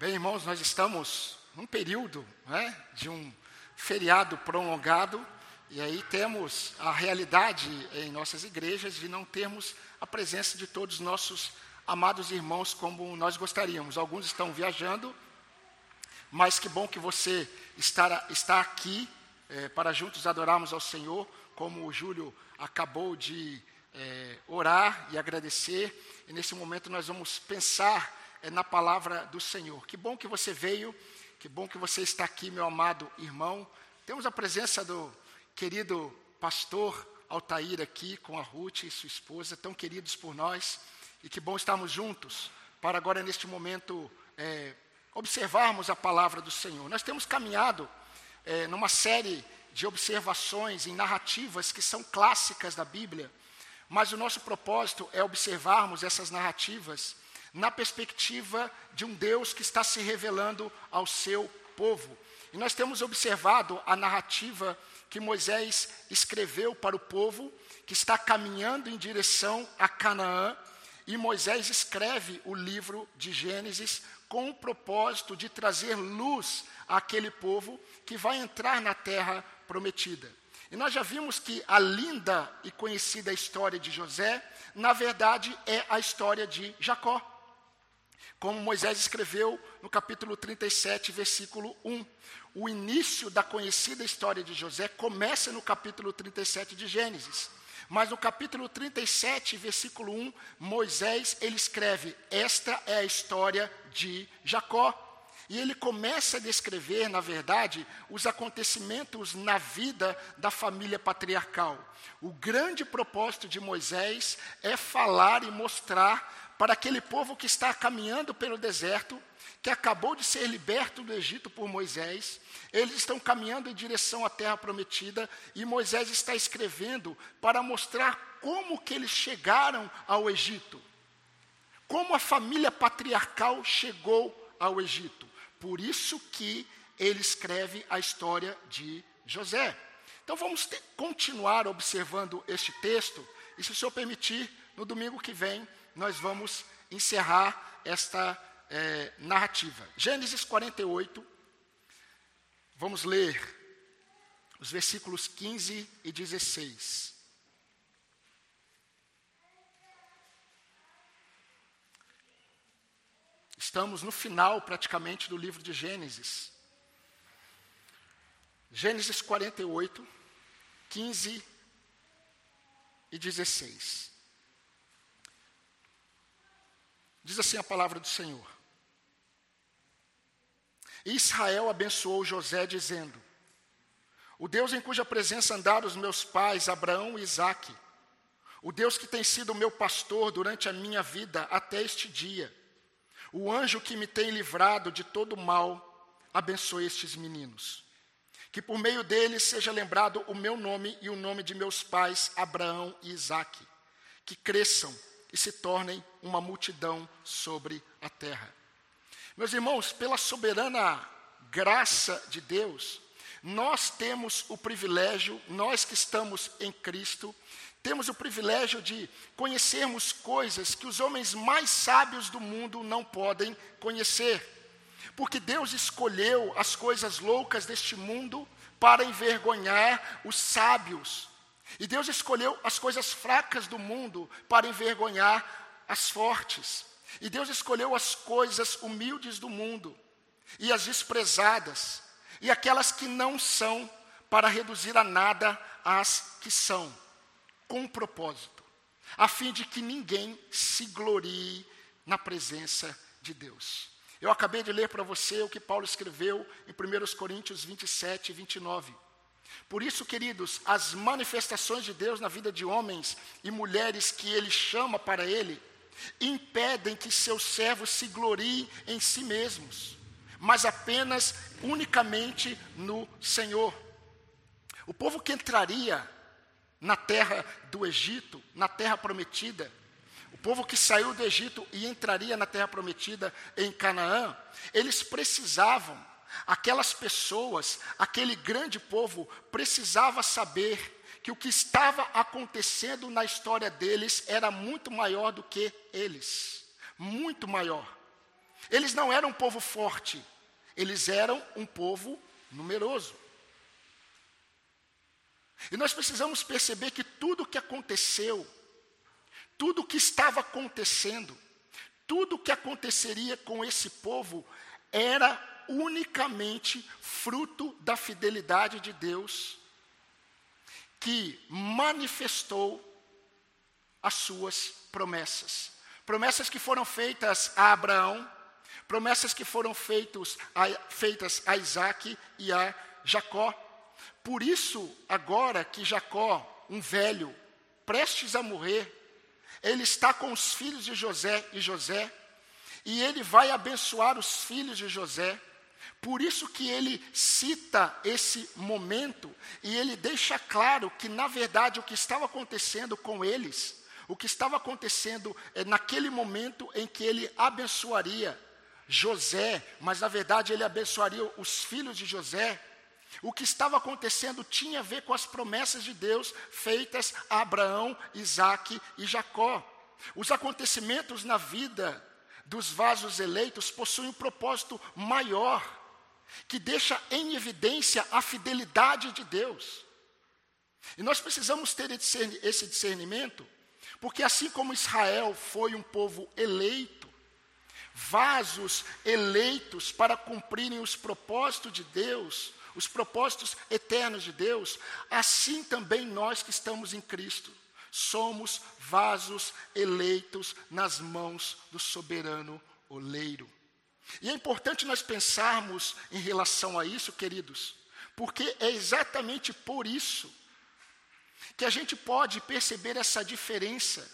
Bem, irmãos, nós estamos num período né, de um feriado prolongado, e aí temos a realidade em nossas igrejas de não termos a presença de todos os nossos amados irmãos como nós gostaríamos. Alguns estão viajando, mas que bom que você está, está aqui é, para juntos adorarmos ao Senhor, como o Júlio acabou de é, orar e agradecer. E nesse momento nós vamos pensar na palavra do Senhor. Que bom que você veio, que bom que você está aqui, meu amado irmão. Temos a presença do querido pastor Altair aqui com a Ruth e sua esposa, tão queridos por nós. E que bom estarmos juntos para agora, neste momento, é, observarmos a palavra do Senhor. Nós temos caminhado é, numa série de observações em narrativas que são clássicas da Bíblia, mas o nosso propósito é observarmos essas narrativas na perspectiva de um Deus que está se revelando ao seu povo. E nós temos observado a narrativa que Moisés escreveu para o povo que está caminhando em direção a Canaã, e Moisés escreve o livro de Gênesis com o propósito de trazer luz àquele povo que vai entrar na terra prometida. E nós já vimos que a linda e conhecida história de José, na verdade, é a história de Jacó como Moisés escreveu no capítulo 37, versículo 1. O início da conhecida história de José começa no capítulo 37 de Gênesis. Mas no capítulo 37, versículo 1, Moisés ele escreve: Esta é a história de Jacó. E ele começa a descrever, na verdade, os acontecimentos na vida da família patriarcal. O grande propósito de Moisés é falar e mostrar para aquele povo que está caminhando pelo deserto, que acabou de ser liberto do Egito por Moisés. Eles estão caminhando em direção à terra prometida e Moisés está escrevendo para mostrar como que eles chegaram ao Egito. Como a família patriarcal chegou ao Egito. Por isso que ele escreve a história de José. Então vamos continuar observando este texto e se o Senhor permitir, no domingo que vem nós vamos encerrar esta é, narrativa. Gênesis 48, vamos ler os versículos 15 e 16. Estamos no final praticamente do livro de Gênesis. Gênesis 48, 15 e 16. Diz assim a palavra do Senhor. Israel abençoou José, dizendo: O Deus em cuja presença andaram os meus pais, Abraão e Isaque, o Deus que tem sido meu pastor durante a minha vida até este dia, o anjo que me tem livrado de todo mal, abençoe estes meninos. Que por meio deles seja lembrado o meu nome e o nome de meus pais, Abraão e Isaque. Que cresçam e se tornem uma multidão sobre a terra. Meus irmãos, pela soberana graça de Deus, nós temos o privilégio, nós que estamos em Cristo, temos o privilégio de conhecermos coisas que os homens mais sábios do mundo não podem conhecer. Porque Deus escolheu as coisas loucas deste mundo para envergonhar os sábios. E Deus escolheu as coisas fracas do mundo para envergonhar as fortes. E Deus escolheu as coisas humildes do mundo e as desprezadas e aquelas que não são para reduzir a nada as que são, com propósito, a fim de que ninguém se glorie na presença de Deus. Eu acabei de ler para você o que Paulo escreveu em 1 Coríntios 27 e 29. Por isso, queridos, as manifestações de Deus na vida de homens e mulheres que Ele chama para Ele, impedem que seus servos se gloriem em si mesmos, mas apenas, unicamente no Senhor. O povo que entraria na terra do Egito, na terra prometida, o povo que saiu do Egito e entraria na terra prometida em Canaã, eles precisavam Aquelas pessoas, aquele grande povo, precisava saber que o que estava acontecendo na história deles era muito maior do que eles. Muito maior. Eles não eram um povo forte, eles eram um povo numeroso. E nós precisamos perceber que tudo o que aconteceu, tudo o que estava acontecendo, tudo o que aconteceria com esse povo era unicamente fruto da fidelidade de Deus, que manifestou as suas promessas. Promessas que foram feitas a Abraão, promessas que foram feitos a, feitas a Isaac e a Jacó. Por isso, agora que Jacó, um velho, prestes a morrer, ele está com os filhos de José e José, e ele vai abençoar os filhos de José. Por isso que ele cita esse momento e ele deixa claro que, na verdade, o que estava acontecendo com eles, o que estava acontecendo é naquele momento em que ele abençoaria José, mas na verdade ele abençoaria os filhos de José, o que estava acontecendo tinha a ver com as promessas de Deus feitas a Abraão, Isaac e Jacó. Os acontecimentos na vida dos vasos eleitos possuem um propósito maior, que deixa em evidência a fidelidade de Deus. E nós precisamos ter esse discernimento, porque assim como Israel foi um povo eleito, vasos eleitos para cumprirem os propósitos de Deus, os propósitos eternos de Deus, assim também nós que estamos em Cristo, somos vasos eleitos nas mãos do soberano oleiro. E é importante nós pensarmos em relação a isso, queridos, porque é exatamente por isso que a gente pode perceber essa diferença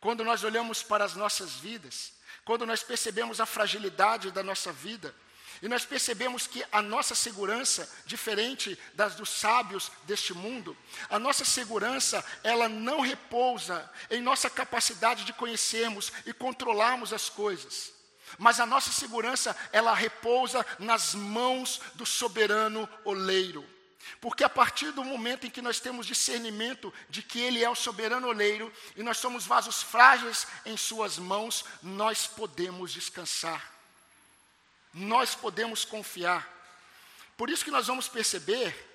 quando nós olhamos para as nossas vidas, quando nós percebemos a fragilidade da nossa vida, e nós percebemos que a nossa segurança, diferente das dos sábios deste mundo, a nossa segurança, ela não repousa em nossa capacidade de conhecermos e controlarmos as coisas. Mas a nossa segurança, ela repousa nas mãos do soberano oleiro. Porque a partir do momento em que nós temos discernimento de que Ele é o soberano oleiro e nós somos vasos frágeis em Suas mãos, nós podemos descansar nós podemos confiar. Por isso que nós vamos perceber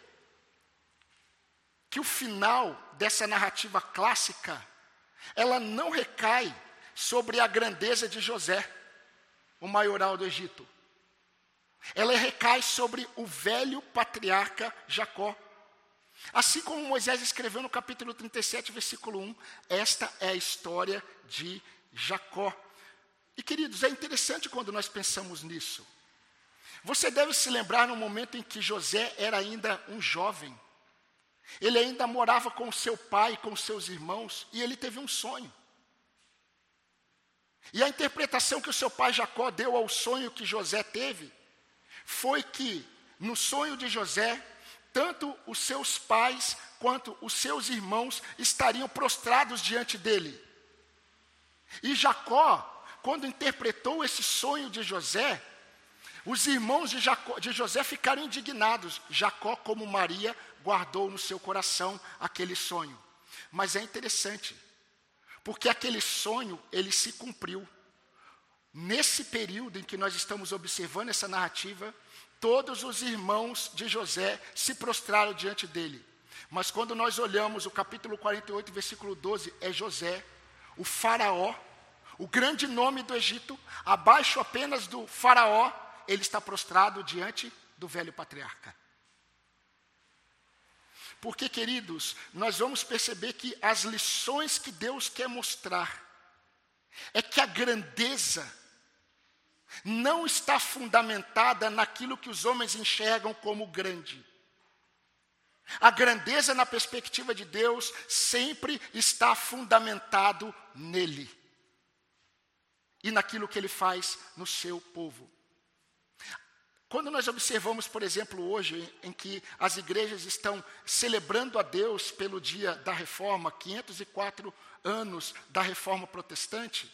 que o final dessa narrativa clássica, ela não recai sobre a grandeza de José, o maioral do Egito. Ela recai sobre o velho patriarca Jacó. Assim como Moisés escreveu no capítulo 37, versículo 1, esta é a história de Jacó. E queridos, é interessante quando nós pensamos nisso. Você deve se lembrar no momento em que José era ainda um jovem. Ele ainda morava com seu pai, com seus irmãos, e ele teve um sonho. E a interpretação que o seu pai Jacó deu ao sonho que José teve foi que, no sonho de José, tanto os seus pais quanto os seus irmãos estariam prostrados diante dele. E Jacó, quando interpretou esse sonho de José, os irmãos de, Jacó, de José ficaram indignados. Jacó, como Maria, guardou no seu coração aquele sonho. Mas é interessante, porque aquele sonho, ele se cumpriu. Nesse período em que nós estamos observando essa narrativa, todos os irmãos de José se prostraram diante dele. Mas quando nós olhamos o capítulo 48, versículo 12, é José, o faraó, o grande nome do Egito, abaixo apenas do Faraó, ele está prostrado diante do velho patriarca. Porque, queridos, nós vamos perceber que as lições que Deus quer mostrar é que a grandeza não está fundamentada naquilo que os homens enxergam como grande. A grandeza na perspectiva de Deus sempre está fundamentado nele e naquilo que ele faz no seu povo. Quando nós observamos, por exemplo, hoje, em que as igrejas estão celebrando a Deus pelo dia da reforma, 504 anos da reforma protestante,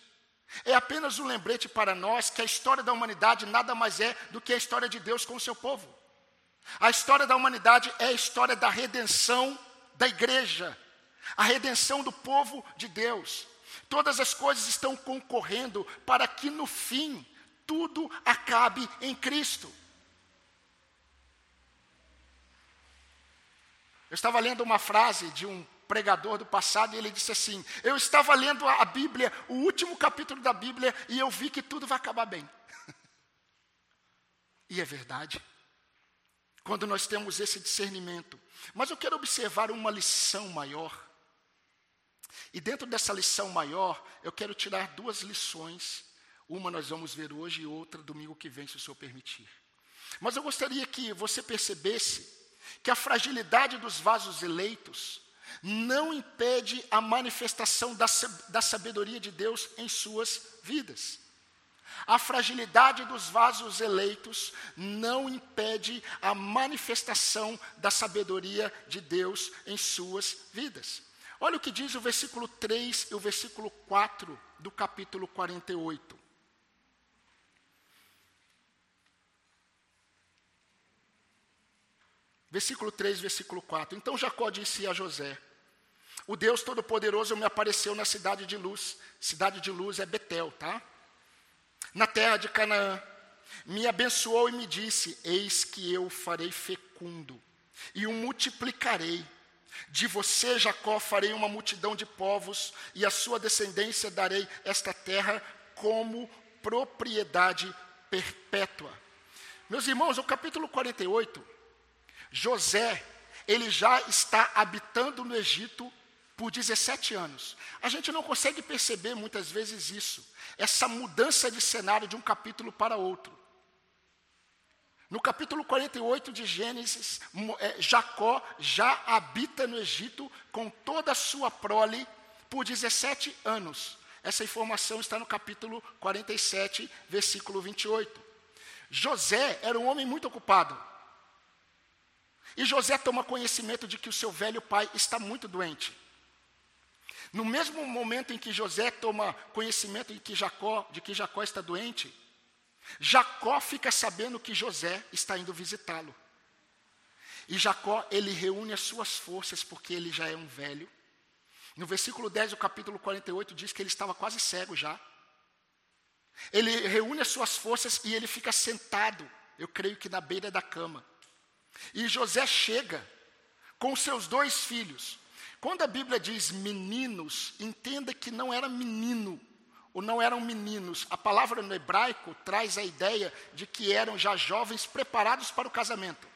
é apenas um lembrete para nós que a história da humanidade nada mais é do que a história de Deus com o seu povo. A história da humanidade é a história da redenção da igreja, a redenção do povo de Deus. Todas as coisas estão concorrendo para que no fim tudo acabe em Cristo. Eu estava lendo uma frase de um pregador do passado e ele disse assim: Eu estava lendo a Bíblia, o último capítulo da Bíblia, e eu vi que tudo vai acabar bem. e é verdade. Quando nós temos esse discernimento. Mas eu quero observar uma lição maior. E dentro dessa lição maior, eu quero tirar duas lições. Uma nós vamos ver hoje e outra domingo que vem, se o Senhor permitir. Mas eu gostaria que você percebesse que a fragilidade dos vasos eleitos não impede a manifestação da, da sabedoria de Deus em suas vidas. A fragilidade dos vasos eleitos não impede a manifestação da sabedoria de Deus em suas vidas. Olha o que diz o versículo 3 e o versículo 4 do capítulo 48. Versículo 3, versículo 4. Então Jacó disse a José: O Deus Todo-Poderoso me apareceu na cidade de luz. Cidade de luz é Betel, tá? Na terra de Canaã. Me abençoou e me disse: Eis que eu farei fecundo e o multiplicarei. De você, Jacó, farei uma multidão de povos, e a sua descendência darei esta terra como propriedade perpétua. Meus irmãos, o capítulo 48 José, ele já está habitando no Egito por 17 anos. A gente não consegue perceber muitas vezes isso, essa mudança de cenário de um capítulo para outro. No capítulo 48 de Gênesis, é, Jacó já habita no Egito com toda a sua prole por 17 anos. Essa informação está no capítulo 47, versículo 28. José era um homem muito ocupado. E José toma conhecimento de que o seu velho pai está muito doente. No mesmo momento em que José toma conhecimento de que Jacó, de que Jacó está doente, Jacó fica sabendo que José está indo visitá-lo. E Jacó, ele reúne as suas forças porque ele já é um velho. No versículo 10 do capítulo 48 diz que ele estava quase cego já. Ele reúne as suas forças e ele fica sentado, eu creio que na beira da cama. E José chega com seus dois filhos. Quando a Bíblia diz meninos, entenda que não era menino, ou não eram meninos. A palavra no hebraico traz a ideia de que eram já jovens preparados para o casamento.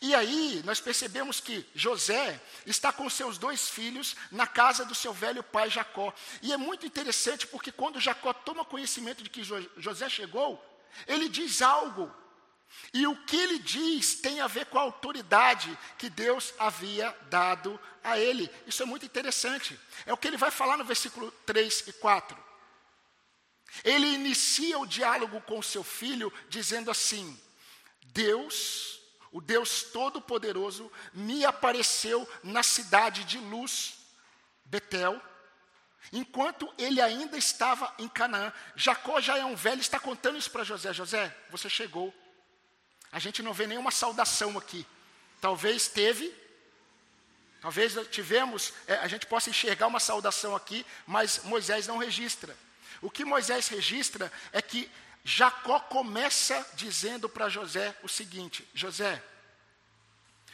E aí nós percebemos que José está com seus dois filhos na casa do seu velho pai Jacó. E é muito interessante porque quando Jacó toma conhecimento de que José chegou, ele diz algo. E o que ele diz tem a ver com a autoridade que Deus havia dado a ele. Isso é muito interessante. É o que ele vai falar no versículo 3 e 4. Ele inicia o diálogo com seu filho dizendo assim: Deus, o Deus Todo-Poderoso, me apareceu na cidade de luz, Betel, Enquanto ele ainda estava em Canaã, Jacó já é um velho, está contando isso para José. José, você chegou. A gente não vê nenhuma saudação aqui. Talvez teve, talvez tivemos, é, a gente possa enxergar uma saudação aqui, mas Moisés não registra. O que Moisés registra é que Jacó começa dizendo para José o seguinte: José,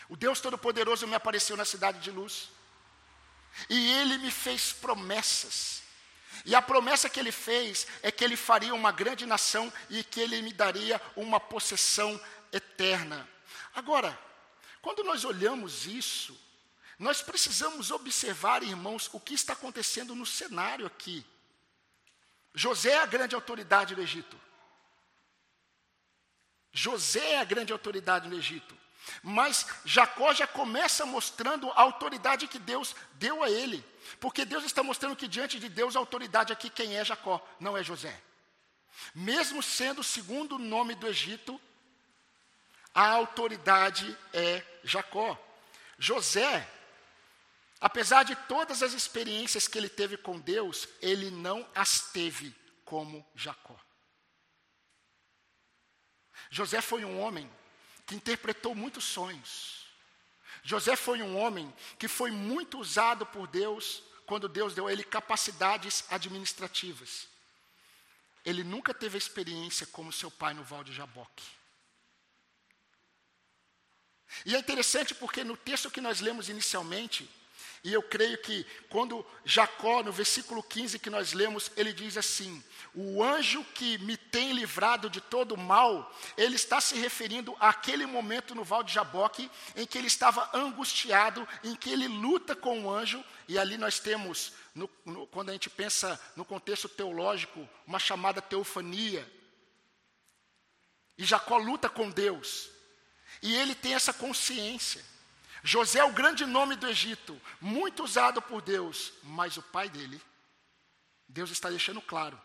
o Deus Todo-Poderoso me apareceu na cidade de luz. E ele me fez promessas. E a promessa que ele fez é que ele faria uma grande nação e que ele me daria uma possessão eterna. Agora, quando nós olhamos isso, nós precisamos observar, irmãos, o que está acontecendo no cenário aqui. José é a grande autoridade do Egito. José é a grande autoridade no Egito. Mas Jacó já começa mostrando a autoridade que Deus deu a ele. Porque Deus está mostrando que diante de Deus a autoridade aqui quem é Jacó, não é José. Mesmo sendo o segundo nome do Egito, a autoridade é Jacó. José, apesar de todas as experiências que ele teve com Deus, ele não as teve como Jacó. José foi um homem que interpretou muitos sonhos. José foi um homem que foi muito usado por Deus quando Deus deu a ele capacidades administrativas. Ele nunca teve a experiência como seu pai no Val de Jaboque. E é interessante porque no texto que nós lemos inicialmente, e eu creio que quando Jacó, no versículo 15 que nós lemos, ele diz assim: O anjo que me tem livrado de todo mal, ele está se referindo àquele momento no Val de Jaboque, em que ele estava angustiado, em que ele luta com o anjo, e ali nós temos, no, no, quando a gente pensa no contexto teológico, uma chamada teofania. E Jacó luta com Deus, e ele tem essa consciência. José é o grande nome do Egito, muito usado por Deus, mas o pai dele, Deus está deixando claro.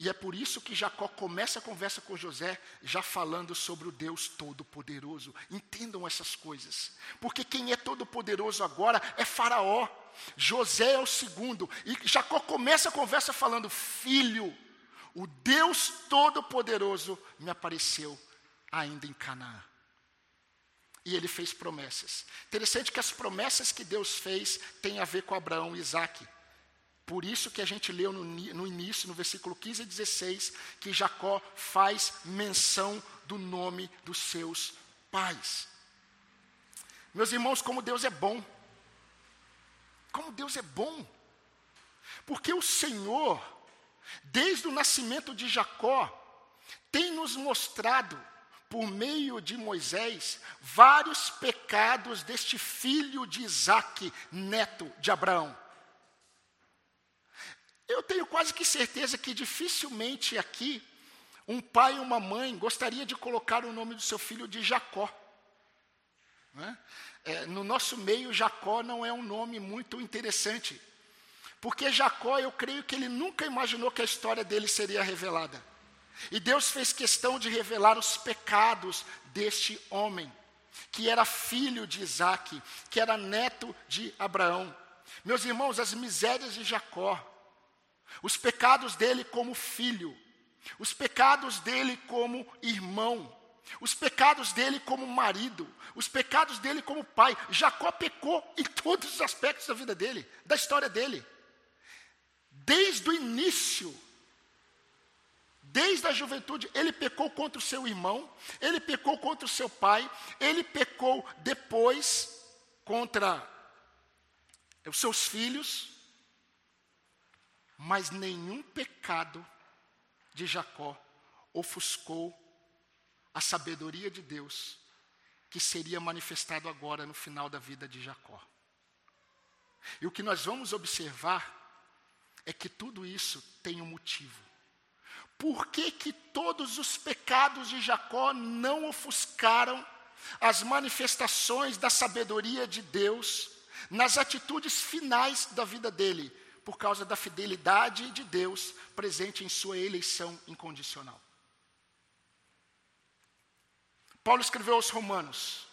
E é por isso que Jacó começa a conversa com José, já falando sobre o Deus Todo-Poderoso. Entendam essas coisas. Porque quem é todo-poderoso agora é Faraó. José é o segundo. E Jacó começa a conversa falando: Filho, o Deus Todo-Poderoso me apareceu ainda em Canaã e ele fez promessas. Interessante que as promessas que Deus fez têm a ver com Abraão e Isaac. Por isso que a gente leu no, no, início, no versículo 15 e 16, que Jacó faz menção do nome dos seus pais. Meus irmãos, como Deus é bom. Como Deus é bom. Porque o Senhor, desde o nascimento de Jacó, tem nos mostrado por meio de Moisés, vários pecados deste filho de Isaac, neto de Abraão. Eu tenho quase que certeza que dificilmente aqui um pai e uma mãe gostaria de colocar o nome do seu filho de Jacó. É? É, no nosso meio, Jacó não é um nome muito interessante, porque Jacó, eu creio que ele nunca imaginou que a história dele seria revelada. E Deus fez questão de revelar os pecados deste homem, que era filho de Isaac, que era neto de Abraão. Meus irmãos, as misérias de Jacó, os pecados dele como filho, os pecados dele como irmão, os pecados dele como marido, os pecados dele como pai. Jacó pecou em todos os aspectos da vida dele, da história dele. Desde o início, Desde a juventude, ele pecou contra o seu irmão, ele pecou contra o seu pai, ele pecou depois contra os seus filhos, mas nenhum pecado de Jacó ofuscou a sabedoria de Deus que seria manifestado agora no final da vida de Jacó. E o que nós vamos observar é que tudo isso tem um motivo. Por que, que todos os pecados de Jacó não ofuscaram as manifestações da sabedoria de Deus nas atitudes finais da vida dele, por causa da fidelidade de Deus presente em sua eleição incondicional? Paulo escreveu aos Romanos: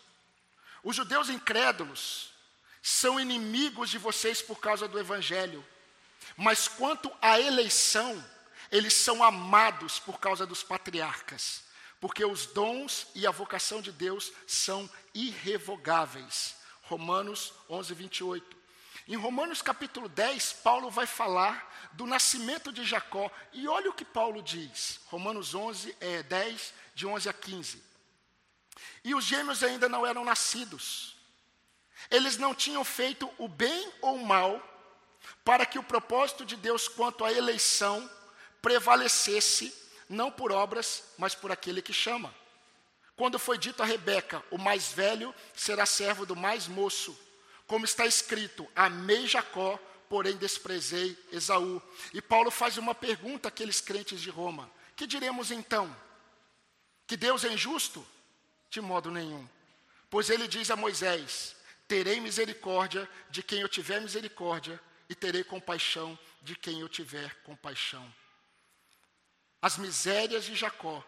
os judeus incrédulos são inimigos de vocês por causa do evangelho, mas quanto à eleição, eles são amados por causa dos patriarcas, porque os dons e a vocação de Deus são irrevogáveis. Romanos 11, 28. Em Romanos capítulo 10, Paulo vai falar do nascimento de Jacó, e olha o que Paulo diz, Romanos 11, é, 10, de 11 a 15. E os gêmeos ainda não eram nascidos, eles não tinham feito o bem ou o mal, para que o propósito de Deus quanto à eleição prevalecesse, não por obras, mas por aquele que chama. Quando foi dito a Rebeca: O mais velho será servo do mais moço, como está escrito: Amei Jacó, porém desprezei Esaú. E Paulo faz uma pergunta àqueles crentes de Roma: Que diremos então? Que Deus é injusto? De modo nenhum. Pois ele diz a Moisés: Terei misericórdia de quem eu tiver misericórdia, e terei compaixão de quem eu tiver compaixão as misérias de Jacó,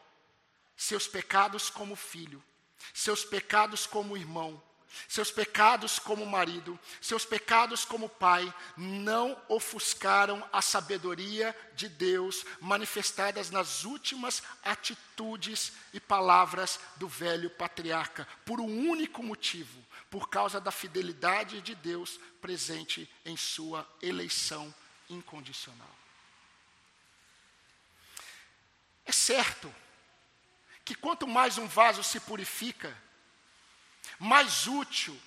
seus pecados como filho, seus pecados como irmão, seus pecados como marido, seus pecados como pai, não ofuscaram a sabedoria de Deus manifestadas nas últimas atitudes e palavras do velho patriarca, por um único motivo, por causa da fidelidade de Deus presente em sua eleição incondicional. É certo que quanto mais um vaso se purifica, mais útil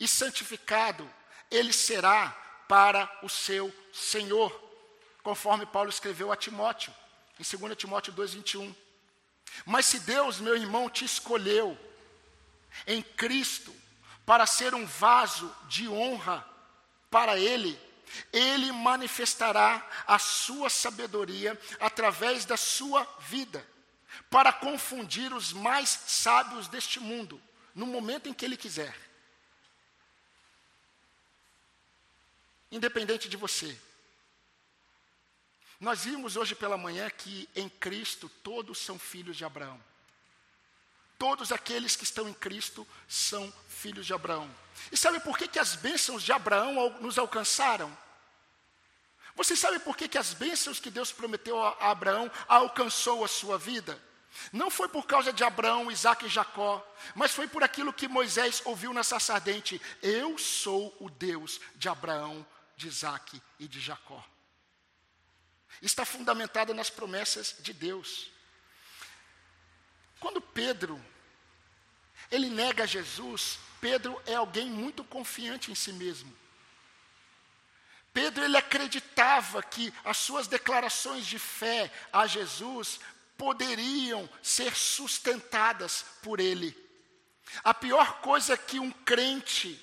e santificado ele será para o seu Senhor, conforme Paulo escreveu a Timóteo, em 2 Timóteo 2,21. Mas se Deus, meu irmão, te escolheu em Cristo para ser um vaso de honra para Ele, Ele manifestará a sua sabedoria através da sua vida, para confundir os mais sábios deste mundo, no momento em que Ele quiser. Independente de você. Nós vimos hoje pela manhã que em Cristo todos são filhos de Abraão. Todos aqueles que estão em Cristo são filhos de Abraão. E sabe por que, que as bênçãos de Abraão nos alcançaram? Você sabe por que, que as bênçãos que Deus prometeu a Abraão alcançou a sua vida? Não foi por causa de Abraão, Isaac e Jacó, mas foi por aquilo que Moisés ouviu na sarça ardente: Eu sou o Deus de Abraão, de Isaac e de Jacó está fundamentada nas promessas de Deus. Quando Pedro ele nega Jesus, Pedro é alguém muito confiante em si mesmo. Pedro ele acreditava que as suas declarações de fé a Jesus poderiam ser sustentadas por ele. A pior coisa que um crente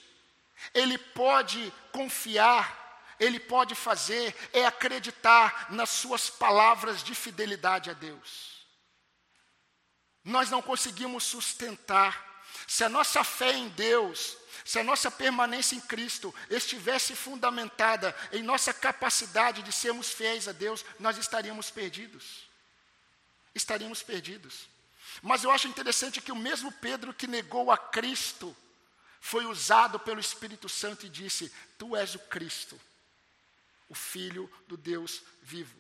ele pode confiar ele pode fazer é acreditar nas suas palavras de fidelidade a Deus. Nós não conseguimos sustentar. Se a nossa fé em Deus, se a nossa permanência em Cristo estivesse fundamentada em nossa capacidade de sermos fiéis a Deus, nós estaríamos perdidos. Estaríamos perdidos. Mas eu acho interessante que o mesmo Pedro que negou a Cristo foi usado pelo Espírito Santo e disse: Tu és o Cristo o Filho do Deus vivo.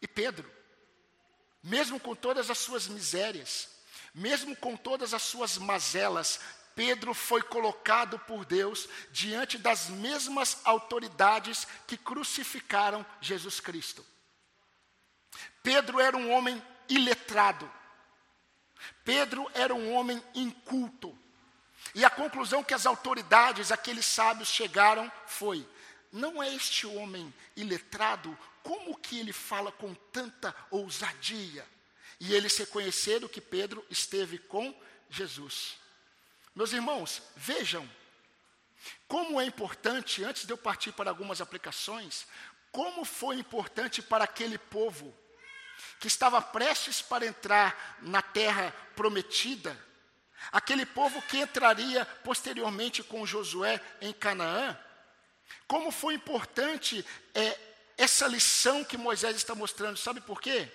E Pedro, mesmo com todas as suas misérias, mesmo com todas as suas mazelas, Pedro foi colocado por Deus diante das mesmas autoridades que crucificaram Jesus Cristo. Pedro era um homem iletrado. Pedro era um homem inculto. E a conclusão que as autoridades, aqueles sábios, chegaram foi: não é este homem iletrado, como que ele fala com tanta ousadia? E eles reconheceram que Pedro esteve com Jesus. Meus irmãos, vejam como é importante, antes de eu partir para algumas aplicações, como foi importante para aquele povo que estava prestes para entrar na terra prometida, Aquele povo que entraria posteriormente com Josué em Canaã, como foi importante é, essa lição que Moisés está mostrando, sabe por quê?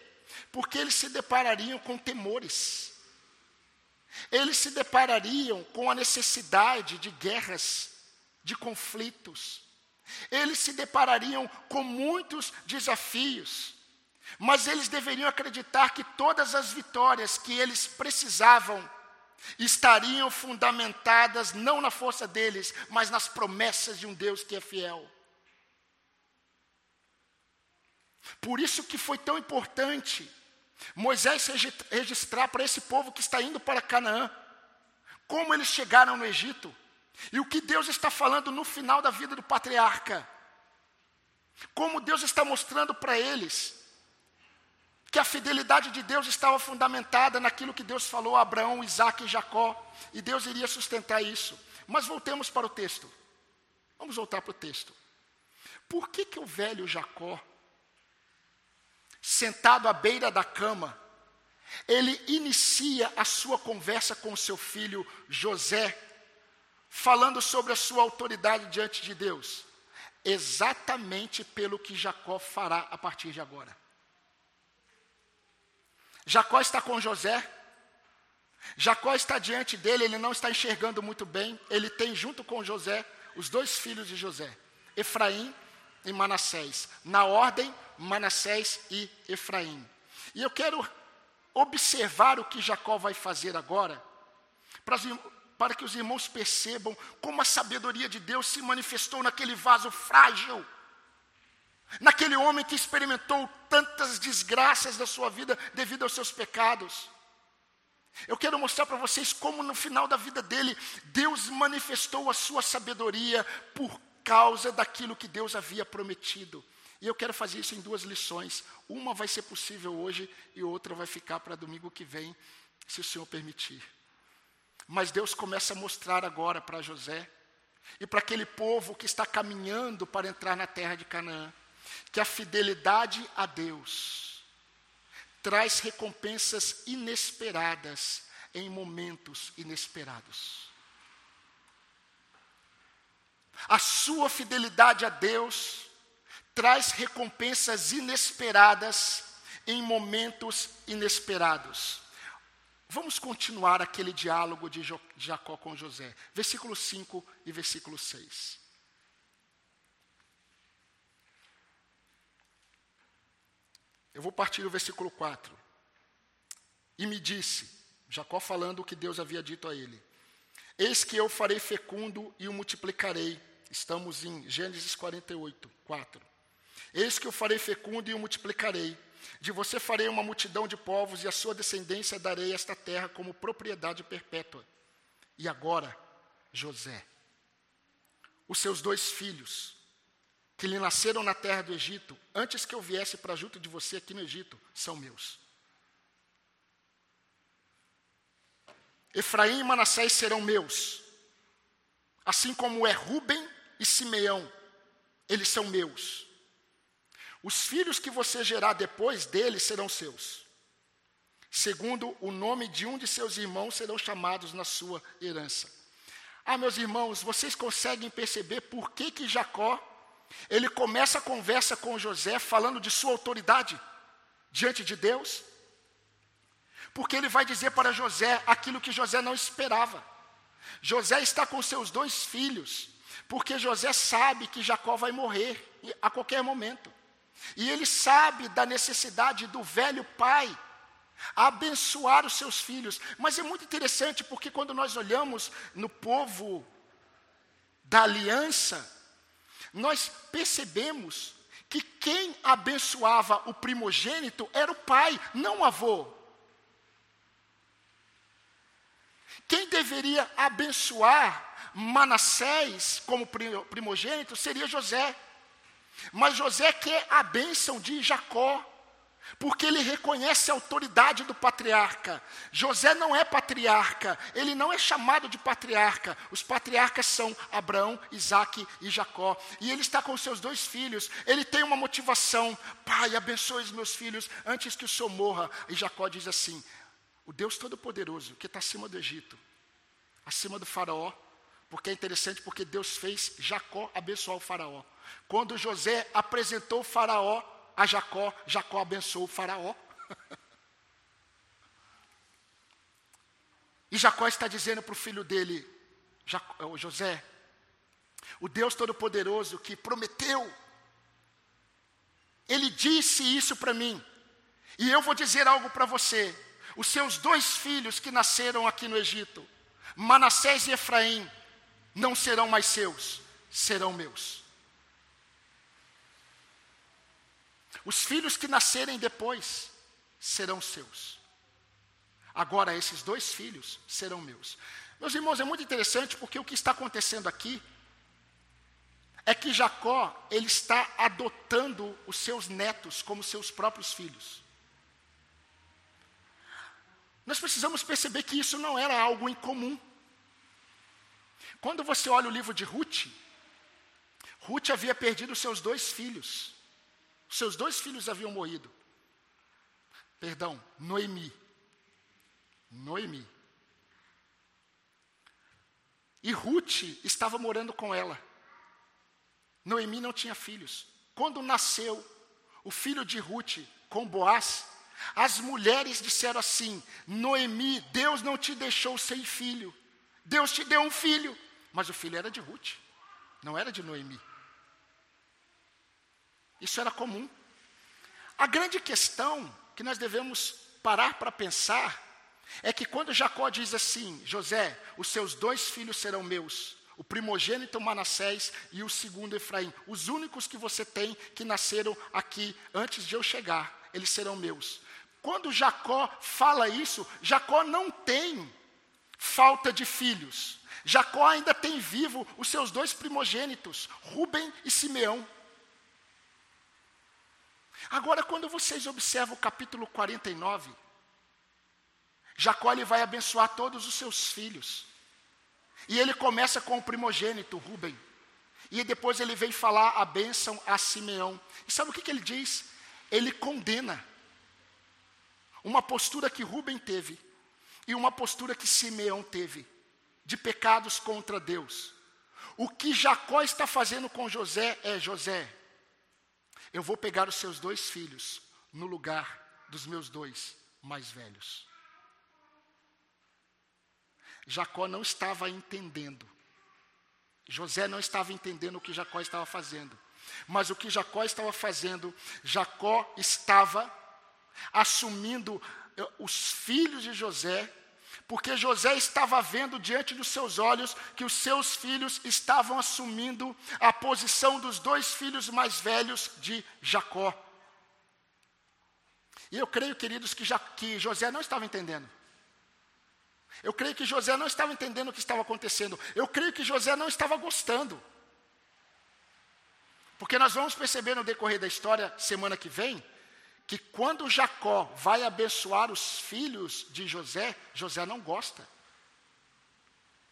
Porque eles se deparariam com temores, eles se deparariam com a necessidade de guerras, de conflitos, eles se deparariam com muitos desafios, mas eles deveriam acreditar que todas as vitórias que eles precisavam estariam fundamentadas não na força deles, mas nas promessas de um Deus que é fiel. Por isso que foi tão importante Moisés registrar para esse povo que está indo para Canaã como eles chegaram no Egito e o que Deus está falando no final da vida do patriarca. Como Deus está mostrando para eles que a fidelidade de Deus estava fundamentada naquilo que Deus falou a Abraão, Isaac e Jacó, e Deus iria sustentar isso. Mas voltemos para o texto. Vamos voltar para o texto. Por que, que o velho Jacó, sentado à beira da cama, ele inicia a sua conversa com seu filho José, falando sobre a sua autoridade diante de Deus? Exatamente pelo que Jacó fará a partir de agora. Jacó está com José. Jacó está diante dele, ele não está enxergando muito bem. Ele tem junto com José os dois filhos de José, Efraim e Manassés. Na ordem, Manassés e Efraim. E eu quero observar o que Jacó vai fazer agora, para que os irmãos percebam como a sabedoria de Deus se manifestou naquele vaso frágil, naquele homem que experimentou tantas desgraças da sua vida devido aos seus pecados. Eu quero mostrar para vocês como no final da vida dele, Deus manifestou a sua sabedoria por causa daquilo que Deus havia prometido. E eu quero fazer isso em duas lições. Uma vai ser possível hoje e outra vai ficar para domingo que vem, se o Senhor permitir. Mas Deus começa a mostrar agora para José e para aquele povo que está caminhando para entrar na terra de Canaã, que a fidelidade a Deus traz recompensas inesperadas em momentos inesperados. A sua fidelidade a Deus traz recompensas inesperadas em momentos inesperados. Vamos continuar aquele diálogo de Jacó com José. Versículo 5 e versículo 6. Eu vou partir do versículo 4. E me disse, Jacó falando o que Deus havia dito a ele: Eis que eu farei fecundo e o multiplicarei. Estamos em Gênesis 48, 4. Eis que eu farei fecundo e o multiplicarei. De você farei uma multidão de povos, e a sua descendência darei esta terra como propriedade perpétua. E agora, José, os seus dois filhos, que lhe nasceram na terra do Egito, antes que eu viesse para junto de você aqui no Egito, são meus. Efraim e Manassés serão meus, assim como é Ruben e Simeão, eles são meus. Os filhos que você gerar depois dele serão seus. Segundo o nome de um de seus irmãos serão chamados na sua herança. Ah, meus irmãos, vocês conseguem perceber por que que Jacó ele começa a conversa com José falando de sua autoridade diante de Deus? Porque ele vai dizer para José aquilo que José não esperava. José está com seus dois filhos, porque José sabe que Jacó vai morrer a qualquer momento. E ele sabe da necessidade do velho pai abençoar os seus filhos. Mas é muito interessante porque quando nós olhamos no povo da aliança, nós percebemos que quem abençoava o primogênito era o pai, não o avô. Quem deveria abençoar Manassés como primogênito seria José. Mas José quer a bênção de Jacó, porque ele reconhece a autoridade do patriarca. José não é patriarca, ele não é chamado de patriarca. Os patriarcas são Abraão, Isaac e Jacó. E ele está com seus dois filhos. Ele tem uma motivação: Pai, abençoe os meus filhos antes que o senhor morra. E Jacó diz assim: O Deus Todo-Poderoso, que está acima do Egito, acima do Faraó, porque é interessante, porque Deus fez Jacó abençoar o Faraó. Quando José apresentou o Faraó a Jacó, Jacó abençoou o Faraó. e Jacó está dizendo para o filho dele, Jacó, José, o Deus Todo-Poderoso que prometeu, ele disse isso para mim, e eu vou dizer algo para você: os seus dois filhos que nasceram aqui no Egito, Manassés e Efraim, não serão mais seus, serão meus. Os filhos que nascerem depois serão seus. Agora, esses dois filhos serão meus. Meus irmãos, é muito interessante porque o que está acontecendo aqui é que Jacó, ele está adotando os seus netos como seus próprios filhos. Nós precisamos perceber que isso não era algo incomum. Quando você olha o livro de Ruth, Ruth havia perdido seus dois filhos. Seus dois filhos haviam morrido. Perdão, Noemi. Noemi. E Ruth estava morando com ela. Noemi não tinha filhos. Quando nasceu o filho de Ruth com Boaz, as mulheres disseram assim: Noemi, Deus não te deixou sem filho. Deus te deu um filho. Mas o filho era de Ruth, não era de Noemi. Isso era comum. A grande questão que nós devemos parar para pensar é que quando Jacó diz assim: José, os seus dois filhos serão meus, o primogênito Manassés e o segundo Efraim, os únicos que você tem que nasceram aqui antes de eu chegar, eles serão meus. Quando Jacó fala isso, Jacó não tem falta de filhos. Jacó ainda tem vivo os seus dois primogênitos, Ruben e Simeão. Agora, quando vocês observam o capítulo 49, Jacó ele vai abençoar todos os seus filhos. E ele começa com o primogênito, Ruben. E depois ele vem falar a bênção a Simeão. E sabe o que, que ele diz? Ele condena uma postura que Ruben teve e uma postura que Simeão teve de pecados contra Deus. O que Jacó está fazendo com José é: José, eu vou pegar os seus dois filhos no lugar dos meus dois mais velhos. Jacó não estava entendendo. José não estava entendendo o que Jacó estava fazendo. Mas o que Jacó estava fazendo, Jacó estava assumindo eh, os filhos de José, porque José estava vendo diante dos seus olhos que os seus filhos estavam assumindo a posição dos dois filhos mais velhos de Jacó. E eu creio, queridos, que, já, que José não estava entendendo. Eu creio que José não estava entendendo o que estava acontecendo. Eu creio que José não estava gostando. Porque nós vamos perceber no decorrer da história, semana que vem, que quando Jacó vai abençoar os filhos de José, José não gosta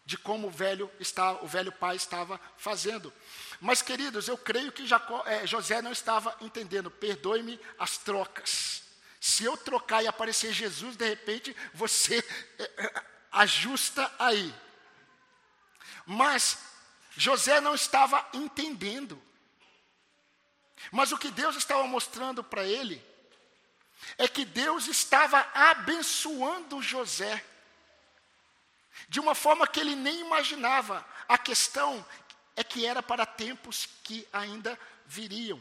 de como o velho está, o velho pai estava fazendo. Mas queridos, eu creio que Jacó, é, José não estava entendendo. Perdoe-me as trocas. Se eu trocar e aparecer Jesus, de repente você é, é, ajusta aí. Mas José não estava entendendo. Mas o que Deus estava mostrando para ele é que Deus estava abençoando José de uma forma que ele nem imaginava. A questão é que era para tempos que ainda viriam.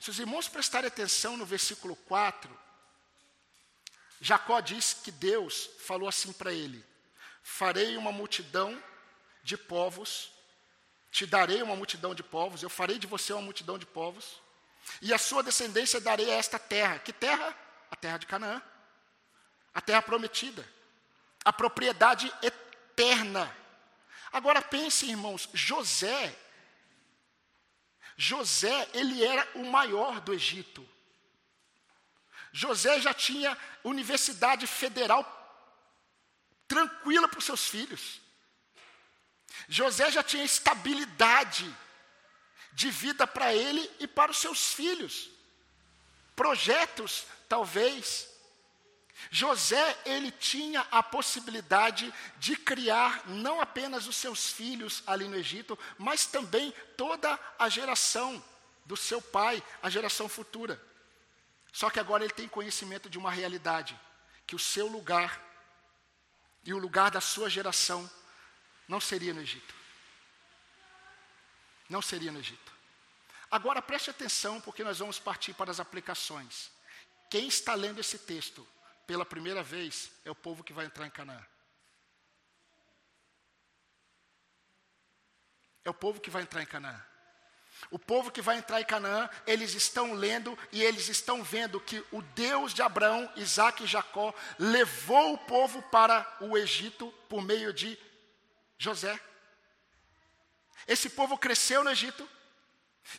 Se os irmãos prestarem atenção no versículo 4, Jacó diz que Deus falou assim para ele: Farei uma multidão de povos, te darei uma multidão de povos, eu farei de você uma multidão de povos, e a sua descendência darei a esta terra. Que terra? A terra de Canaã. A terra prometida. A propriedade eterna. Agora pense, irmãos, José. José, ele era o maior do Egito. José já tinha universidade federal tranquila para os seus filhos. José já tinha estabilidade de vida para ele e para os seus filhos. Projetos Talvez. José, ele tinha a possibilidade de criar não apenas os seus filhos ali no Egito, mas também toda a geração do seu pai, a geração futura. Só que agora ele tem conhecimento de uma realidade, que o seu lugar e o lugar da sua geração não seria no Egito. Não seria no Egito. Agora preste atenção, porque nós vamos partir para as aplicações. Quem está lendo esse texto pela primeira vez é o povo que vai entrar em Canaã. É o povo que vai entrar em Canaã. O povo que vai entrar em Canaã, eles estão lendo e eles estão vendo que o Deus de Abraão, Isaac e Jacó levou o povo para o Egito por meio de José. Esse povo cresceu no Egito.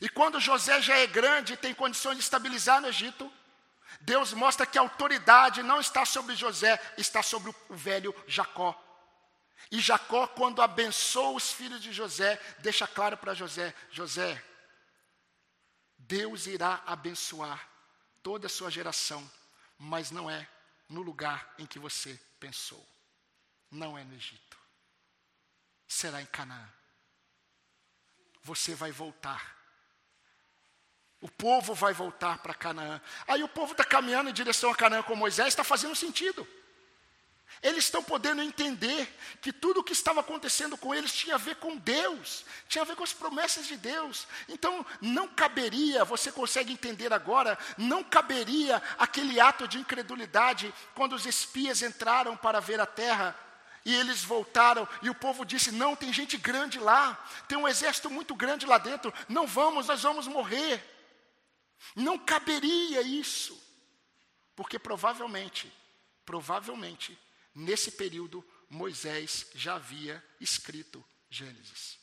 E quando José já é grande e tem condições de estabilizar no Egito, Deus mostra que a autoridade não está sobre José, está sobre o velho Jacó. E Jacó, quando abençoa os filhos de José, deixa claro para José: José, Deus irá abençoar toda a sua geração, mas não é no lugar em que você pensou. Não é no Egito. Será em Canaã. Você vai voltar o povo vai voltar para Canaã. Aí o povo está caminhando em direção a Canaã com Moisés, está fazendo sentido. Eles estão podendo entender que tudo o que estava acontecendo com eles tinha a ver com Deus, tinha a ver com as promessas de Deus. Então, não caberia, você consegue entender agora, não caberia aquele ato de incredulidade quando os espias entraram para ver a terra e eles voltaram e o povo disse: Não, tem gente grande lá, tem um exército muito grande lá dentro, não vamos, nós vamos morrer. Não caberia isso, porque provavelmente, provavelmente, Nesse período, Moisés já havia escrito Gênesis.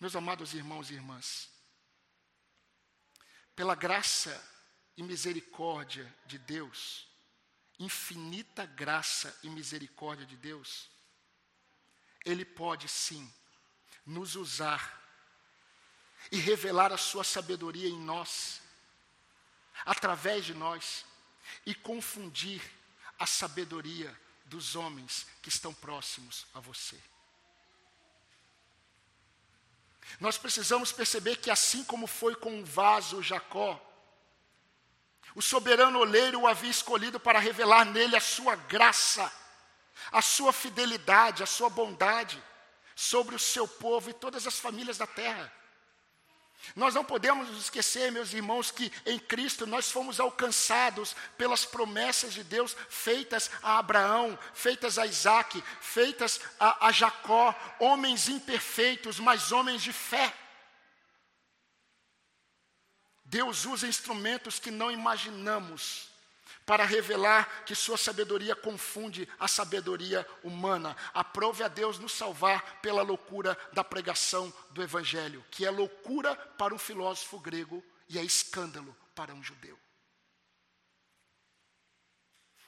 Meus amados irmãos e irmãs, pela graça e misericórdia de Deus, infinita graça e misericórdia de Deus, Ele pode sim nos usar e revelar a Sua sabedoria em nós através de nós e confundir a sabedoria dos homens que estão próximos a você. Nós precisamos perceber que, assim como foi com o vaso Jacó, o soberano oleiro o havia escolhido para revelar nele a sua graça, a sua fidelidade, a sua bondade sobre o seu povo e todas as famílias da terra. Nós não podemos esquecer, meus irmãos, que em Cristo nós fomos alcançados pelas promessas de Deus feitas a Abraão, feitas a Isaac, feitas a, a Jacó, homens imperfeitos, mas homens de fé. Deus usa instrumentos que não imaginamos para revelar que sua sabedoria confunde a sabedoria humana. Aprove a Deus nos salvar pela loucura da pregação do Evangelho, que é loucura para um filósofo grego e é escândalo para um judeu.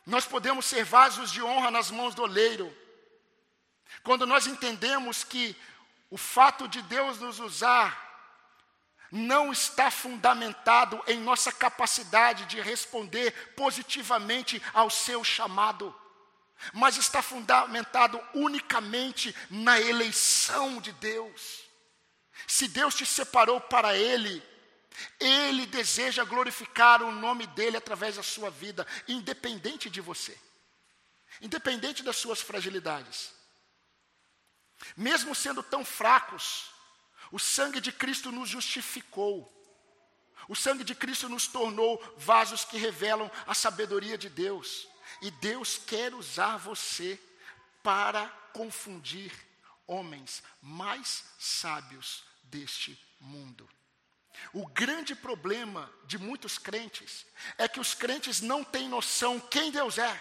Nós podemos ser vasos de honra nas mãos do oleiro, quando nós entendemos que o fato de Deus nos usar não está fundamentado em nossa capacidade de responder positivamente ao seu chamado, mas está fundamentado unicamente na eleição de Deus. Se Deus te separou para Ele, Ele deseja glorificar o nome dEle através da sua vida, independente de você, independente das suas fragilidades. Mesmo sendo tão fracos, o sangue de Cristo nos justificou. O sangue de Cristo nos tornou vasos que revelam a sabedoria de Deus. E Deus quer usar você para confundir homens mais sábios deste mundo. O grande problema de muitos crentes é que os crentes não têm noção quem Deus é.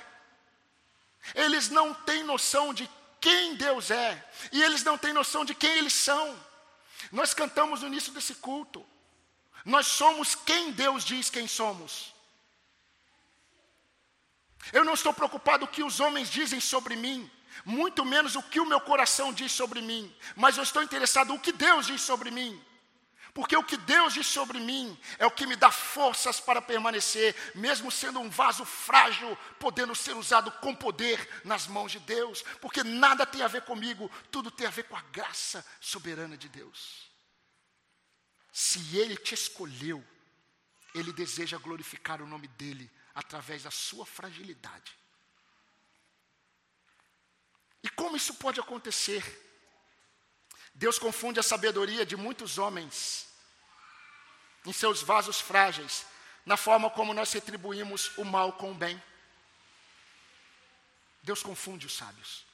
Eles não têm noção de quem Deus é. E eles não têm noção de quem eles são. Nós cantamos no início desse culto. Nós somos quem Deus diz quem somos. Eu não estou preocupado o que os homens dizem sobre mim, muito menos o que o meu coração diz sobre mim, mas eu estou interessado no que Deus diz sobre mim. Porque o que Deus diz sobre mim é o que me dá forças para permanecer, mesmo sendo um vaso frágil, podendo ser usado com poder nas mãos de Deus, porque nada tem a ver comigo, tudo tem a ver com a graça soberana de Deus. Se Ele te escolheu, Ele deseja glorificar o nome dEle através da sua fragilidade. E como isso pode acontecer? Deus confunde a sabedoria de muitos homens em seus vasos frágeis, na forma como nós retribuímos o mal com o bem. Deus confunde os sábios.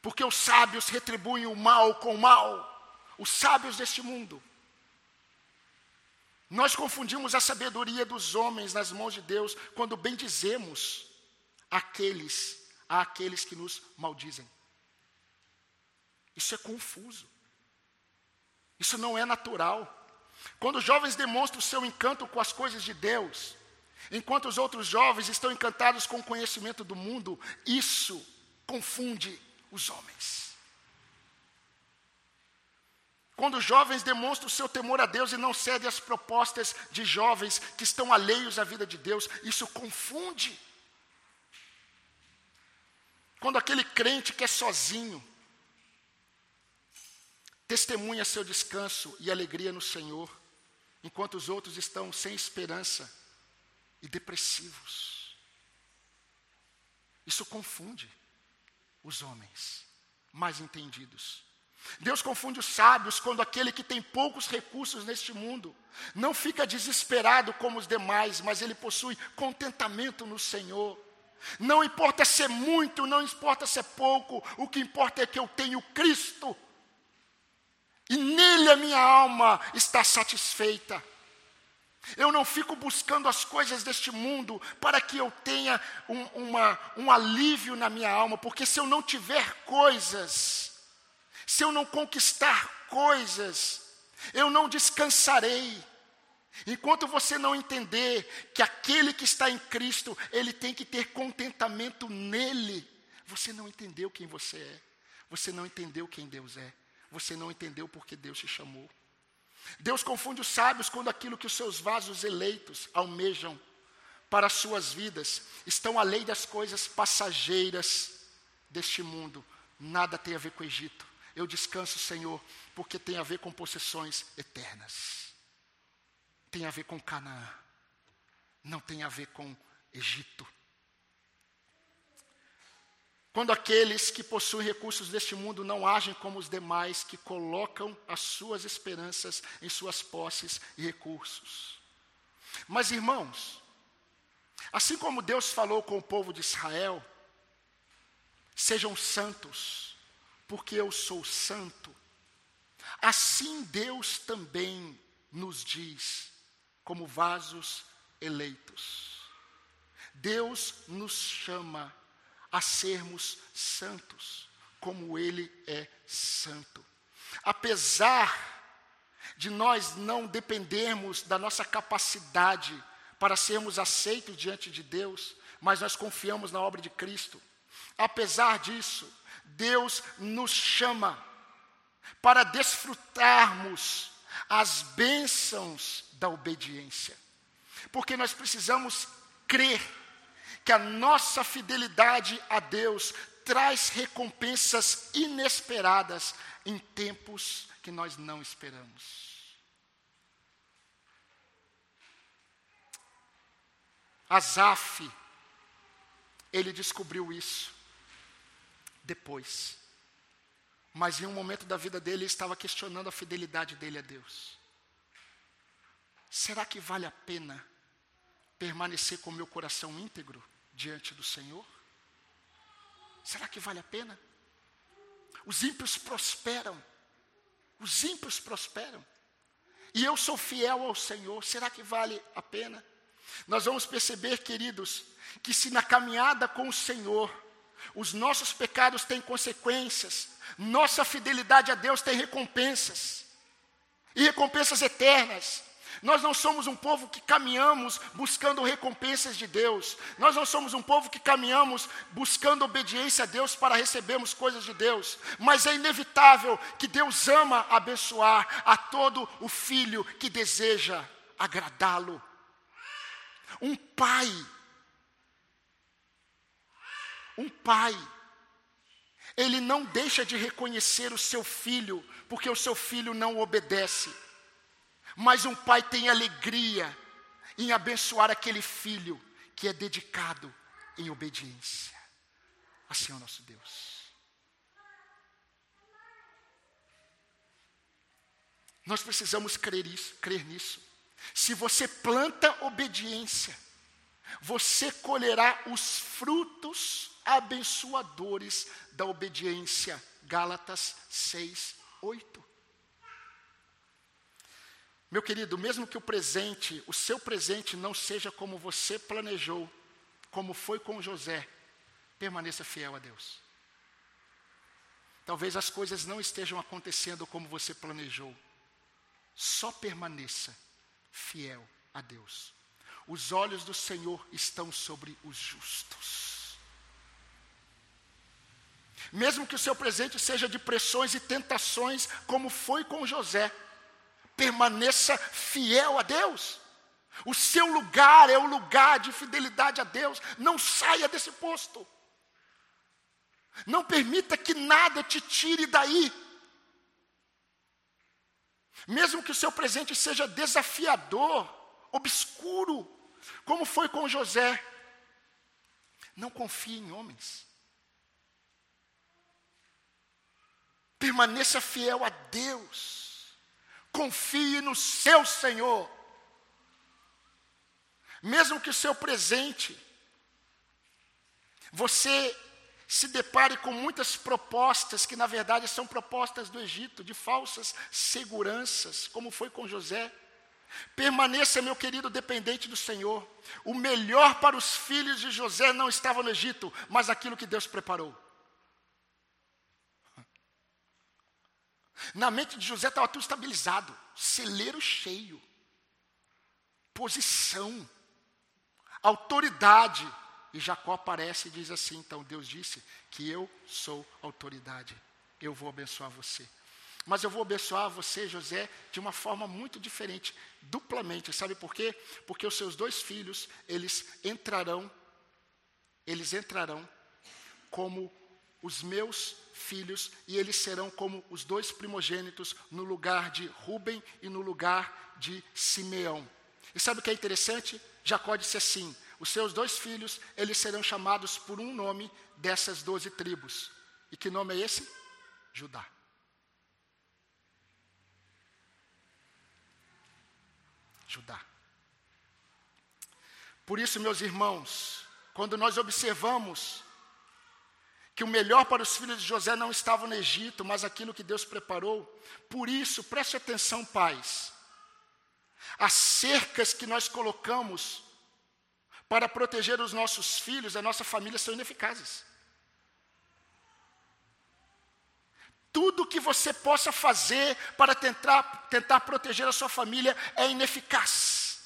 Porque os sábios retribuem o mal com o mal, os sábios deste mundo. Nós confundimos a sabedoria dos homens nas mãos de Deus quando bendizemos aqueles, aqueles que nos maldizem. Isso é confuso. Isso não é natural. Quando os jovens demonstram o seu encanto com as coisas de Deus, enquanto os outros jovens estão encantados com o conhecimento do mundo, isso confunde os homens. Quando os jovens demonstram o seu temor a Deus e não cedem às propostas de jovens que estão alheios à vida de Deus, isso confunde. Quando aquele crente que é sozinho, Testemunha seu descanso e alegria no Senhor, enquanto os outros estão sem esperança e depressivos. Isso confunde os homens mais entendidos. Deus confunde os sábios quando aquele que tem poucos recursos neste mundo não fica desesperado como os demais, mas ele possui contentamento no Senhor. Não importa se é muito, não importa se é pouco, o que importa é que eu tenho Cristo. E nele a minha alma está satisfeita. Eu não fico buscando as coisas deste mundo para que eu tenha um, uma, um alívio na minha alma, porque se eu não tiver coisas, se eu não conquistar coisas, eu não descansarei. Enquanto você não entender que aquele que está em Cristo, ele tem que ter contentamento nele, você não entendeu quem você é, você não entendeu quem Deus é, você não entendeu porque Deus te chamou. Deus confunde os sábios quando aquilo que os seus vasos eleitos almejam para as suas vidas estão além das coisas passageiras deste mundo. Nada tem a ver com o Egito. Eu descanso, Senhor, porque tem a ver com possessões eternas. Tem a ver com Canaã. Não tem a ver com Egito. Quando aqueles que possuem recursos deste mundo não agem como os demais, que colocam as suas esperanças em suas posses e recursos. Mas, irmãos, assim como Deus falou com o povo de Israel, sejam santos, porque eu sou santo, assim Deus também nos diz, como vasos eleitos. Deus nos chama a sermos santos, como Ele é santo. Apesar de nós não dependermos da nossa capacidade para sermos aceitos diante de Deus, mas nós confiamos na obra de Cristo. Apesar disso, Deus nos chama para desfrutarmos as bênçãos da obediência. Porque nós precisamos crer que a nossa fidelidade a Deus traz recompensas inesperadas em tempos que nós não esperamos. Asaf, ele descobriu isso depois. Mas em um momento da vida dele, ele estava questionando a fidelidade dele a Deus. Será que vale a pena permanecer com meu coração íntegro diante do Senhor? Será que vale a pena? Os ímpios prosperam. Os ímpios prosperam. E eu sou fiel ao Senhor. Será que vale a pena? Nós vamos perceber, queridos, que se na caminhada com o Senhor os nossos pecados têm consequências, nossa fidelidade a Deus tem recompensas, e recompensas eternas. Nós não somos um povo que caminhamos buscando recompensas de Deus. Nós não somos um povo que caminhamos buscando obediência a Deus para recebermos coisas de Deus. Mas é inevitável que Deus ama abençoar a todo o filho que deseja agradá-lo. Um pai um pai, ele não deixa de reconhecer o seu filho, porque o seu filho não obedece. Mas um pai tem alegria em abençoar aquele filho que é dedicado em obediência. Assim é o nosso Deus. Nós precisamos crer, isso, crer nisso. Se você planta obediência, você colherá os frutos abençoadores da obediência. Gálatas 6, 8. Meu querido, mesmo que o presente, o seu presente não seja como você planejou, como foi com José, permaneça fiel a Deus. Talvez as coisas não estejam acontecendo como você planejou. Só permaneça fiel a Deus. Os olhos do Senhor estão sobre os justos. Mesmo que o seu presente seja de pressões e tentações, como foi com José, permaneça fiel a Deus. O seu lugar é o lugar de fidelidade a Deus. Não saia desse posto. Não permita que nada te tire daí. Mesmo que o seu presente seja desafiador, obscuro, como foi com José. Não confie em homens. Permaneça fiel a Deus. Confie no seu Senhor. Mesmo que o seu presente, você se depare com muitas propostas que, na verdade, são propostas do Egito, de falsas seguranças, como foi com José. Permaneça, meu querido, dependente do Senhor. O melhor para os filhos de José não estava no Egito, mas aquilo que Deus preparou. Na mente de José estava tudo estabilizado, celeiro cheio, posição, autoridade. E Jacó aparece e diz assim: então Deus disse que eu sou autoridade, eu vou abençoar você. Mas eu vou abençoar você, José, de uma forma muito diferente, duplamente. Sabe por quê? Porque os seus dois filhos, eles entrarão, eles entrarão como os meus filhos, e eles serão como os dois primogênitos no lugar de Ruben e no lugar de Simeão. E sabe o que é interessante? Jacó disse assim: os seus dois filhos, eles serão chamados por um nome dessas doze tribos. E que nome é esse? Judá. Judá. Por isso, meus irmãos, quando nós observamos que o melhor para os filhos de José não estava no Egito, mas aquilo que Deus preparou, por isso, preste atenção, pais. As cercas que nós colocamos para proteger os nossos filhos, a nossa família, são ineficazes. Tudo que você possa fazer para tentar, tentar proteger a sua família é ineficaz.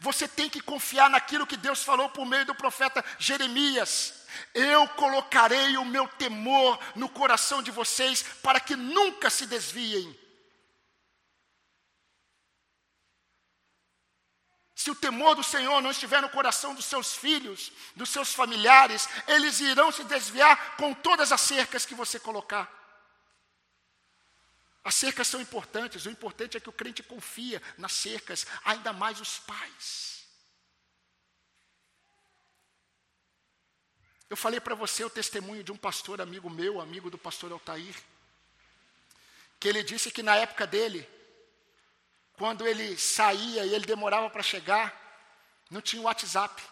Você tem que confiar naquilo que Deus falou por meio do profeta Jeremias. Eu colocarei o meu temor no coração de vocês para que nunca se desviem. Se o temor do Senhor não estiver no coração dos seus filhos, dos seus familiares, eles irão se desviar com todas as cercas que você colocar. As cercas são importantes, o importante é que o crente confia nas cercas, ainda mais os pais. Eu falei para você o testemunho de um pastor amigo meu, amigo do pastor Altair, que ele disse que na época dele, quando ele saía e ele demorava para chegar, não tinha WhatsApp.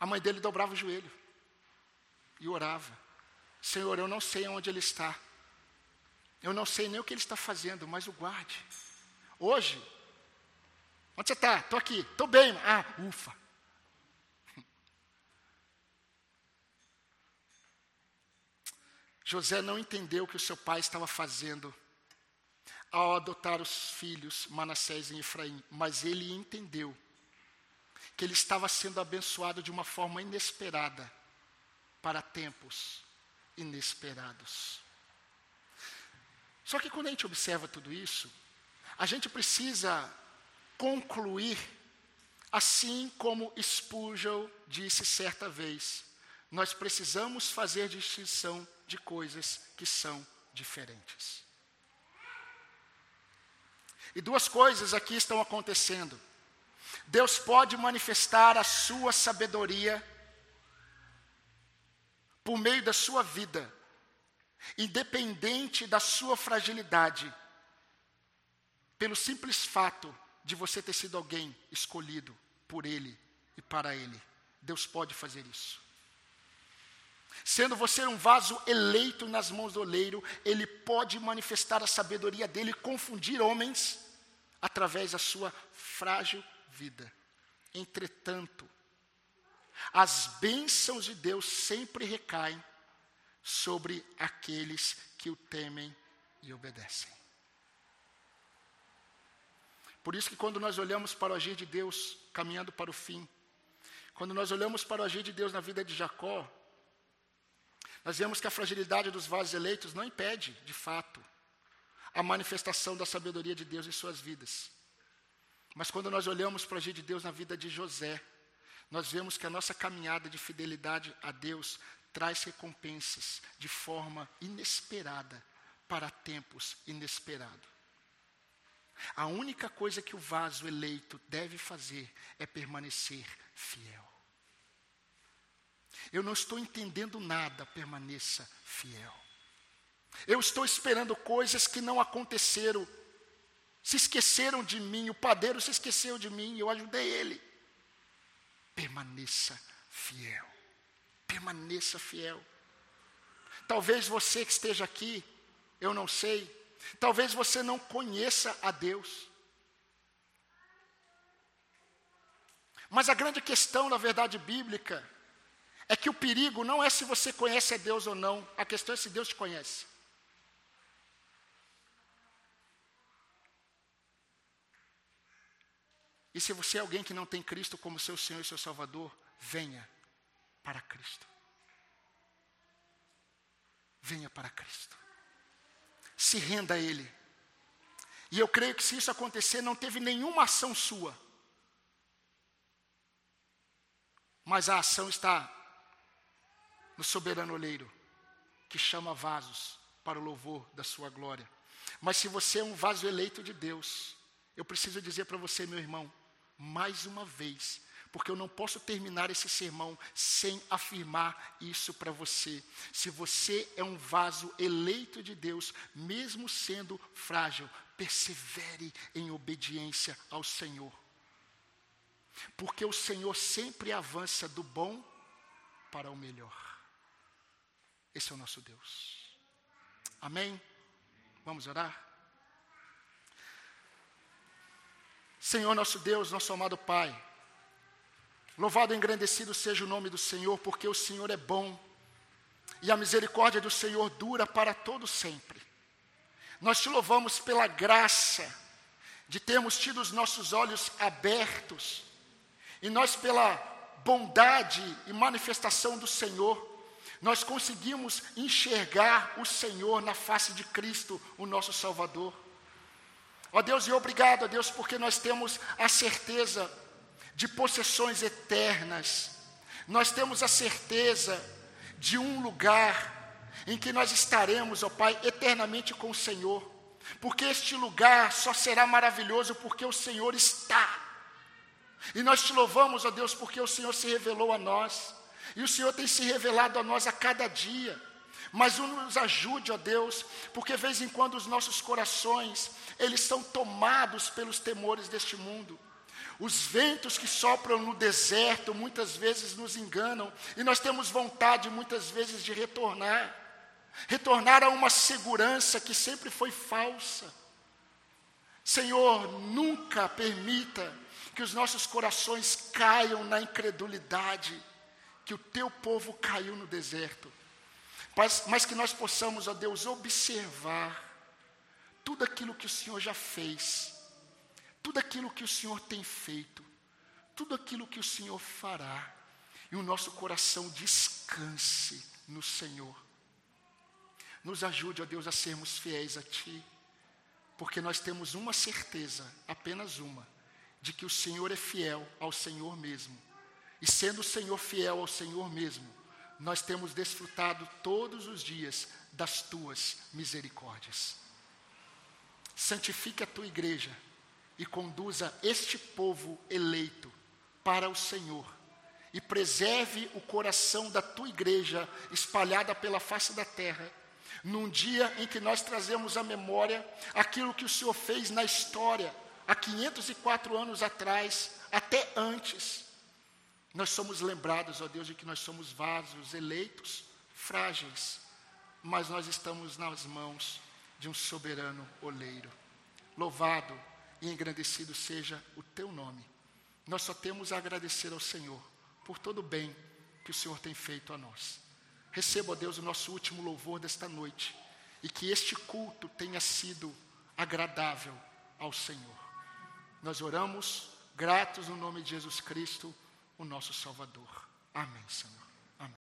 A mãe dele dobrava o joelho e orava: Senhor, eu não sei onde ele está. Eu não sei nem o que ele está fazendo, mas o guarde. Hoje, onde você está? Estou aqui, estou bem. Ah, ufa. José não entendeu o que o seu pai estava fazendo ao adotar os filhos Manassés e Efraim, mas ele entendeu que ele estava sendo abençoado de uma forma inesperada para tempos inesperados. Só que quando a gente observa tudo isso, a gente precisa concluir, assim como Spurgeon disse certa vez, nós precisamos fazer distinção de coisas que são diferentes. E duas coisas aqui estão acontecendo. Deus pode manifestar a sua sabedoria por meio da sua vida, independente da sua fragilidade, pelo simples fato de você ter sido alguém escolhido por Ele e para Ele. Deus pode fazer isso. Sendo você um vaso eleito nas mãos do oleiro, Ele pode manifestar a sabedoria dele, confundir homens através da sua frágil vida. Entretanto, as bênçãos de Deus sempre recaem sobre aqueles que o temem e obedecem. Por isso que quando nós olhamos para o agir de Deus caminhando para o fim, quando nós olhamos para o agir de Deus na vida de Jacó, nós vemos que a fragilidade dos vasos eleitos não impede, de fato, a manifestação da sabedoria de Deus em suas vidas. Mas quando nós olhamos para o agir de Deus na vida de José, nós vemos que a nossa caminhada de fidelidade a Deus traz recompensas de forma inesperada para tempos inesperados. A única coisa que o vaso eleito deve fazer é permanecer fiel. Eu não estou entendendo nada, permaneça fiel. Eu estou esperando coisas que não aconteceram. Se esqueceram de mim, o padeiro se esqueceu de mim, eu ajudei ele. Permaneça fiel. Permaneça fiel. Talvez você que esteja aqui, eu não sei, talvez você não conheça a Deus. Mas a grande questão, na verdade bíblica, é que o perigo não é se você conhece a Deus ou não, a questão é se Deus te conhece. E se você é alguém que não tem Cristo como seu Senhor e seu Salvador, venha para Cristo. Venha para Cristo. Se renda a Ele. E eu creio que se isso acontecer, não teve nenhuma ação sua. Mas a ação está no soberano oleiro, que chama vasos para o louvor da sua glória. Mas se você é um vaso eleito de Deus, eu preciso dizer para você, meu irmão, mais uma vez, porque eu não posso terminar esse sermão sem afirmar isso para você. Se você é um vaso eleito de Deus, mesmo sendo frágil, persevere em obediência ao Senhor. Porque o Senhor sempre avança do bom para o melhor. Esse é o nosso Deus. Amém? Vamos orar? Senhor nosso Deus, nosso amado Pai, louvado e engrandecido seja o nome do Senhor, porque o Senhor é bom e a misericórdia do Senhor dura para todo sempre. Nós te louvamos pela graça de termos tido os nossos olhos abertos e nós pela bondade e manifestação do Senhor nós conseguimos enxergar o Senhor na face de Cristo, o nosso Salvador. Ó Deus, e obrigado a Deus, porque nós temos a certeza de possessões eternas, nós temos a certeza de um lugar em que nós estaremos, ó Pai, eternamente com o Senhor, porque este lugar só será maravilhoso porque o Senhor está. E nós te louvamos, ó Deus, porque o Senhor se revelou a nós. E o Senhor tem se revelado a nós a cada dia. Mas nos ajude, ó Deus, porque de vez em quando os nossos corações, eles são tomados pelos temores deste mundo. Os ventos que sopram no deserto muitas vezes nos enganam e nós temos vontade muitas vezes de retornar. Retornar a uma segurança que sempre foi falsa. Senhor, nunca permita que os nossos corações caiam na incredulidade que o teu povo caiu no deserto, mas, mas que nós possamos, ó Deus, observar tudo aquilo que o Senhor já fez, tudo aquilo que o Senhor tem feito, tudo aquilo que o Senhor fará, e o nosso coração descanse no Senhor. Nos ajude, ó Deus, a sermos fiéis a Ti, porque nós temos uma certeza, apenas uma, de que o Senhor é fiel ao Senhor mesmo e sendo o Senhor fiel ao Senhor mesmo, nós temos desfrutado todos os dias das tuas misericórdias. Santifique a tua igreja e conduza este povo eleito para o Senhor. E preserve o coração da tua igreja espalhada pela face da terra, num dia em que nós trazemos à memória aquilo que o Senhor fez na história, há 504 anos atrás, até antes nós somos lembrados, ó Deus, de que nós somos vasos eleitos, frágeis, mas nós estamos nas mãos de um soberano oleiro. Louvado e engrandecido seja o teu nome. Nós só temos a agradecer ao Senhor por todo o bem que o Senhor tem feito a nós. Receba, ó Deus, o nosso último louvor desta noite e que este culto tenha sido agradável ao Senhor. Nós oramos gratos no nome de Jesus Cristo o nosso Salvador. Amém, Senhor.